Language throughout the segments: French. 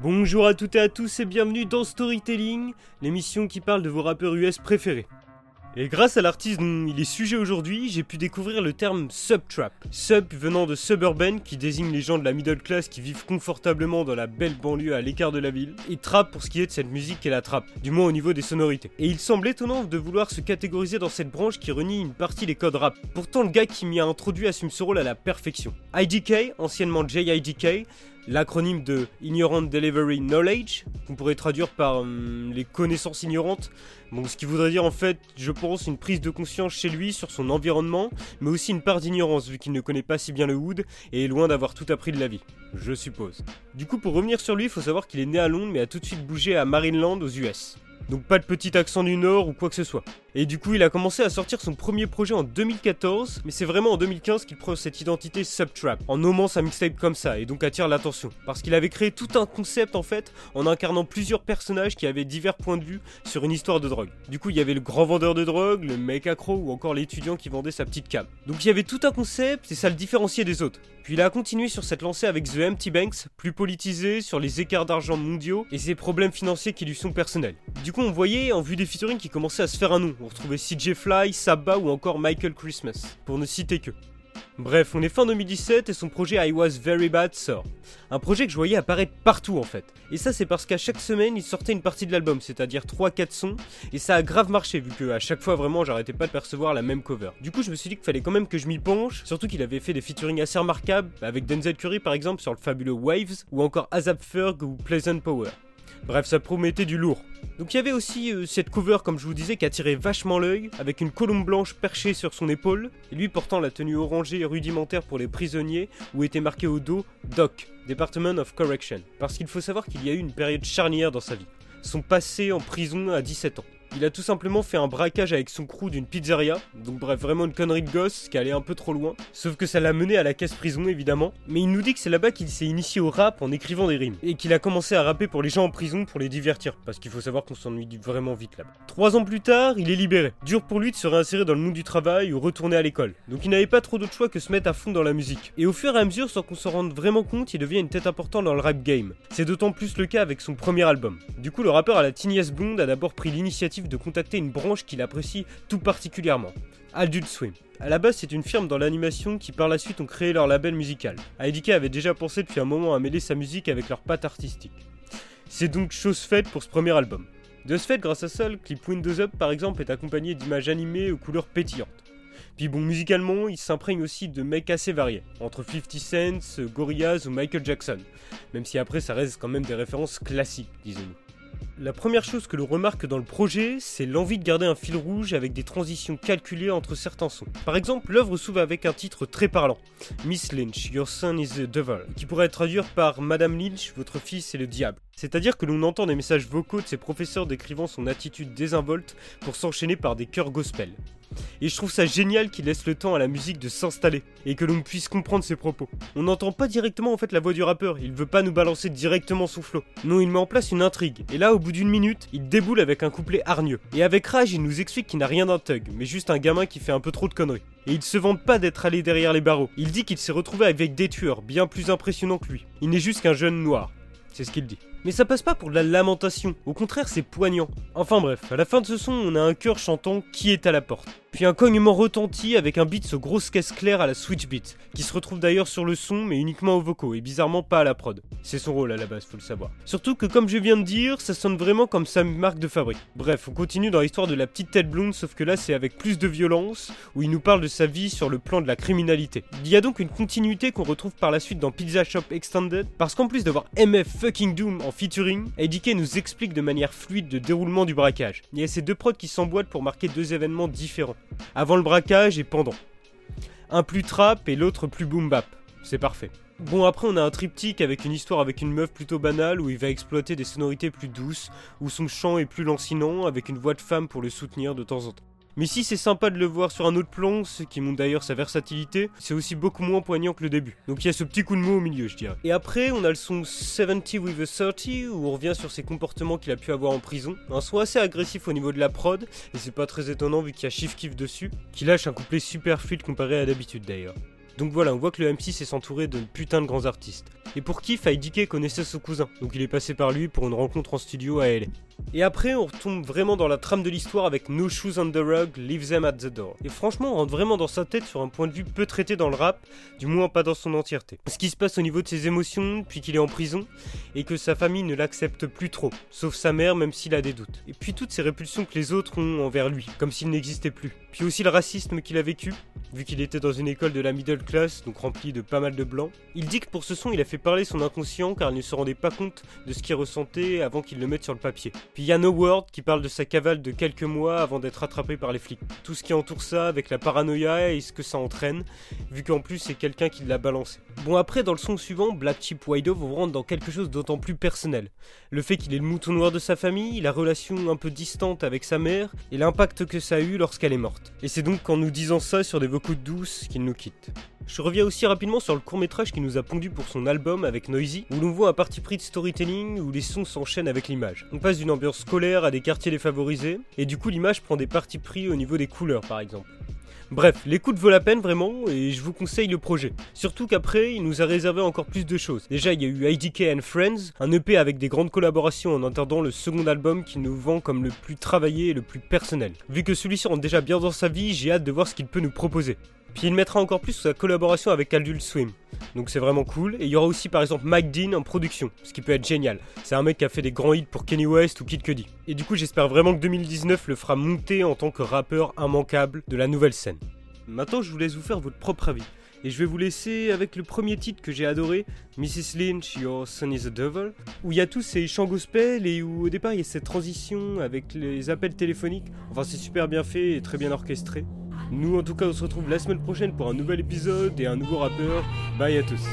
Bonjour à toutes et à tous et bienvenue dans Storytelling, l'émission qui parle de vos rappeurs US préférés. Et grâce à l'artiste dont il est sujet aujourd'hui, j'ai pu découvrir le terme subtrap. Sub venant de suburban qui désigne les gens de la middle class qui vivent confortablement dans la belle banlieue à l'écart de la ville, et trap pour ce qui est de cette musique qu'est la trap, du moins au niveau des sonorités. Et il semble étonnant de vouloir se catégoriser dans cette branche qui renie une partie des codes rap. Pourtant le gars qui m'y a introduit assume ce rôle à la perfection. IDK, anciennement JIDK, l'acronyme de Ignorant Delivery Knowledge, qu'on pourrait traduire par hum, les connaissances ignorantes. Ce qui voudrait dire en fait, je pense, une prise de conscience chez lui sur son environnement, mais aussi une part d'ignorance vu qu'il ne connaît pas si bien le wood et est loin d'avoir tout appris de la vie, je suppose. Du coup, pour revenir sur lui, il faut savoir qu'il est né à Londres mais a tout de suite bougé à Marineland aux US. Donc pas de petit accent du Nord ou quoi que ce soit. Et du coup, il a commencé à sortir son premier projet en 2014, mais c'est vraiment en 2015 qu'il prend cette identité Subtrap, en nommant sa mixtape comme ça, et donc attire l'attention. Parce qu'il avait créé tout un concept en fait, en incarnant plusieurs personnages qui avaient divers points de vue sur une histoire de drogue. Du coup, il y avait le grand vendeur de drogue, le mec accro ou encore l'étudiant qui vendait sa petite cam. Donc il y avait tout un concept et ça le différenciait des autres. Puis il a continué sur cette lancée avec The Empty Banks, plus politisé sur les écarts d'argent mondiaux et ses problèmes financiers qui lui sont personnels. Du coup, on voyait en vue des featuring qui commençait à se faire un nom. On retrouvait CJ Fly, Saba ou encore Michael Christmas, pour ne citer que. Bref, on est fin 2017 et son projet I Was Very Bad sort. Un projet que je voyais apparaître partout en fait. Et ça c'est parce qu'à chaque semaine il sortait une partie de l'album, c'est-à-dire 3-4 sons, et ça a grave marché vu que à chaque fois vraiment j'arrêtais pas de percevoir la même cover. Du coup je me suis dit qu'il fallait quand même que je m'y penche, surtout qu'il avait fait des featuring assez remarquables, avec Denzel Curry par exemple sur le fabuleux Waves, ou encore Azap Ferg ou Pleasant Power. Bref, ça promettait du lourd. Donc il y avait aussi euh, cette cover, comme je vous disais, qui attirait vachement l'œil, avec une colombe blanche perchée sur son épaule, et lui portant la tenue orangée et rudimentaire pour les prisonniers, où était marqué au dos DOC, Department of Correction. Parce qu'il faut savoir qu'il y a eu une période charnière dans sa vie. Son passé en prison à 17 ans. Il a tout simplement fait un braquage avec son crew d'une pizzeria, donc bref, vraiment une connerie de gosse qui allait un peu trop loin, sauf que ça l'a mené à la caisse prison évidemment, mais il nous dit que c'est là-bas qu'il s'est initié au rap en écrivant des rimes, et qu'il a commencé à rapper pour les gens en prison pour les divertir, parce qu'il faut savoir qu'on s'ennuie vraiment vite là-bas. Trois ans plus tard, il est libéré. Dur pour lui de se réinsérer dans le monde du travail ou retourner à l'école, donc il n'avait pas trop d'autre choix que se mettre à fond dans la musique. Et au fur et à mesure, sans qu'on s'en rende vraiment compte, il devient une tête importante dans le rap game. C'est d'autant plus le cas avec son premier album. Du coup, le rappeur à la Tinias Blonde a d'abord pris l'initiative de contacter une branche qu'il apprécie tout particulièrement, Adult Swim. À la base, c'est une firme dans l'animation qui par la suite ont créé leur label musical. IDK avait déjà pensé depuis un moment à mêler sa musique avec leur patte artistique. C'est donc chose faite pour ce premier album. De ce fait, grâce à ça, le clip Windows Up par exemple est accompagné d'images animées aux couleurs pétillantes. Puis bon, musicalement, il s'imprègne aussi de mecs assez variés, entre 50 Cent, Gorillaz ou Michael Jackson, même si après ça reste quand même des références classiques, disons-nous. La première chose que l'on remarque dans le projet, c'est l'envie de garder un fil rouge avec des transitions calculées entre certains sons. Par exemple, l'œuvre s'ouvre avec un titre très parlant, Miss Lynch, Your Son is the Devil, qui pourrait être traduire par Madame Lynch, votre fils est le diable. C'est-à-dire que l'on entend des messages vocaux de ses professeurs décrivant son attitude désinvolte pour s'enchaîner par des chœurs gospel. Et je trouve ça génial qu'il laisse le temps à la musique de s'installer et que l'on puisse comprendre ses propos. On n'entend pas directement en fait la voix du rappeur, il veut pas nous balancer directement son flow. Non, il met en place une intrigue. Et là, bout d'une minute, il déboule avec un couplet hargneux. Et avec rage, il nous explique qu'il n'a rien d'un thug, mais juste un gamin qui fait un peu trop de conneries. Et il se vante pas d'être allé derrière les barreaux. Il dit qu'il s'est retrouvé avec des tueurs bien plus impressionnants que lui. Il n'est juste qu'un jeune noir. C'est ce qu'il dit. Mais ça passe pas pour de la lamentation, au contraire c'est poignant. Enfin bref, à la fin de ce son, on a un chœur chantant Qui est à la porte puis un cognement retentit avec un beat ce grosse caisse claire à la switch beat, qui se retrouve d'ailleurs sur le son mais uniquement aux vocaux et bizarrement pas à la prod. C'est son rôle à la base, faut le savoir. Surtout que comme je viens de dire, ça sonne vraiment comme sa marque de fabrique. Bref, on continue dans l'histoire de la petite tête blonde, sauf que là c'est avec plus de violence, où il nous parle de sa vie sur le plan de la criminalité. Il y a donc une continuité qu'on retrouve par la suite dans Pizza Shop Extended, parce qu'en plus d'avoir MF fucking Doom en featuring, ADK nous explique de manière fluide le déroulement du braquage. Il y a ces deux prods qui s'emboîtent pour marquer deux événements différents avant le braquage et pendant. Un plus trap et l'autre plus boom bap. C'est parfait. Bon après on a un triptyque avec une histoire avec une meuf plutôt banale où il va exploiter des sonorités plus douces, où son chant est plus lancinant avec une voix de femme pour le soutenir de temps en temps. Mais si c'est sympa de le voir sur un autre plan, ce qui montre d'ailleurs sa versatilité, c'est aussi beaucoup moins poignant que le début. Donc il y a ce petit coup de mot au milieu, je dirais. Et après, on a le son 70 with a 30, où on revient sur ses comportements qu'il a pu avoir en prison. Un son assez agressif au niveau de la prod, et c'est pas très étonnant vu qu'il y a Shift Kiff dessus, qui lâche un couplet super fluide comparé à d'habitude d'ailleurs. Donc voilà, on voit que le M6 est s'entourer de putain de grands artistes. Et pour kiff, IDK connaissait son cousin, donc il est passé par lui pour une rencontre en studio à LA. Et après, on retombe vraiment dans la trame de l'histoire avec No Shoes on the Rug, Leave Them at the Door. Et franchement, on rentre vraiment dans sa tête sur un point de vue peu traité dans le rap, du moins pas dans son entièreté. Ce qui se passe au niveau de ses émotions depuis qu'il est en prison, et que sa famille ne l'accepte plus trop, sauf sa mère même s'il a des doutes. Et puis toutes ces répulsions que les autres ont envers lui, comme s'il n'existait plus. Puis aussi le racisme qu'il a vécu, vu qu'il était dans une école de la middle class, donc remplie de pas mal de blancs. Il dit que pour ce son, il a fait parler son inconscient car il ne se rendait pas compte de ce qu'il ressentait avant qu'il le mette sur le papier. Puis il y a No Word qui parle de sa cavale de quelques mois avant d'être attrapé par les flics. Tout ce qui entoure ça avec la paranoïa et ce que ça entraîne, vu qu'en plus c'est quelqu'un qui l'a balancé. Bon après dans le son suivant, Black Chip White Dove rentre dans quelque chose d'autant plus personnel. Le fait qu'il est le mouton noir de sa famille, la relation un peu distante avec sa mère et l'impact que ça a eu lorsqu'elle est morte. Et c'est donc en nous disant ça sur des vocaux douces qu'il nous quitte. Je reviens aussi rapidement sur le court métrage qui nous a pondu pour son album avec Noisy, où l'on voit un parti pris de storytelling où les sons s'enchaînent avec l'image. On passe d'une ambiance scolaire à des quartiers défavorisés, et du coup l'image prend des partis pris au niveau des couleurs par exemple. Bref, l'écoute vaut la peine vraiment et je vous conseille le projet. Surtout qu'après, il nous a réservé encore plus de choses. Déjà, il y a eu IDK and Friends, un EP avec des grandes collaborations en attendant le second album qu'il nous vend comme le plus travaillé et le plus personnel. Vu que celui-ci rentre déjà bien dans sa vie, j'ai hâte de voir ce qu'il peut nous proposer. Puis il mettra encore plus sa collaboration avec Adult Swim. Donc c'est vraiment cool. Et il y aura aussi par exemple Mike Dean en production, ce qui peut être génial. C'est un mec qui a fait des grands hits pour Kenny West ou Kid Cudi. Et du coup j'espère vraiment que 2019 le fera monter en tant que rappeur immanquable de la nouvelle scène. Maintenant je vous laisse vous faire votre propre avis. Et je vais vous laisser avec le premier titre que j'ai adoré, Mrs. Lynch, Your Son is a Devil, où il y a tous ces chants gospel et où au départ il y a cette transition avec les appels téléphoniques. Enfin c'est super bien fait et très bien orchestré. Nous, en tout cas, on se retrouve la semaine prochaine pour un nouvel épisode et un nouveau rappeur. Bye à tous.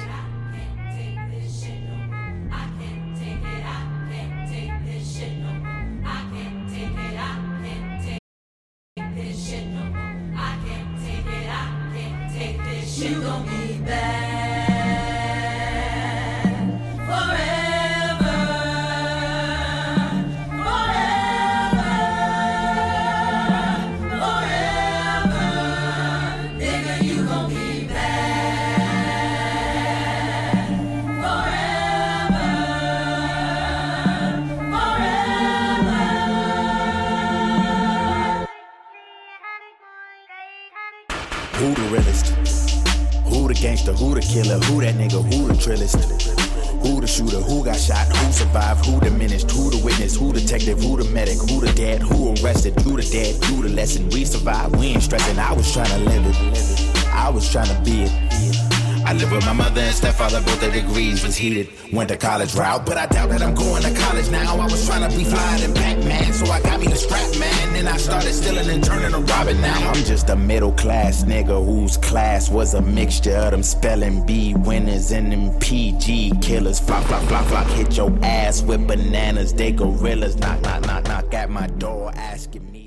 Who the realest? Who the gangster? Who the killer? Who that nigga? Who the trillest? Who the shooter? Who got shot? Who survived? Who diminished? Who the witness? Who detective? Who the medic? Who the dad? Who arrested? Who the dead? Who the lesson? We survived. We ain't stressing. I was trying to live it. I was trying to be it. I live with my mother and stepfather, both their degrees was heated. Went to college route, but I doubt that I'm going to college now. I was trying to be flying in Pac-Man, so I got me the strap man. Then I started stealing and turning to robbing now. I'm just a middle class nigga whose class was a mixture of them spelling bee winners and them PG killers. Flop, flop, flop, flop, hit your ass with bananas. They gorillas. Knock, knock, knock, knock at my door asking me.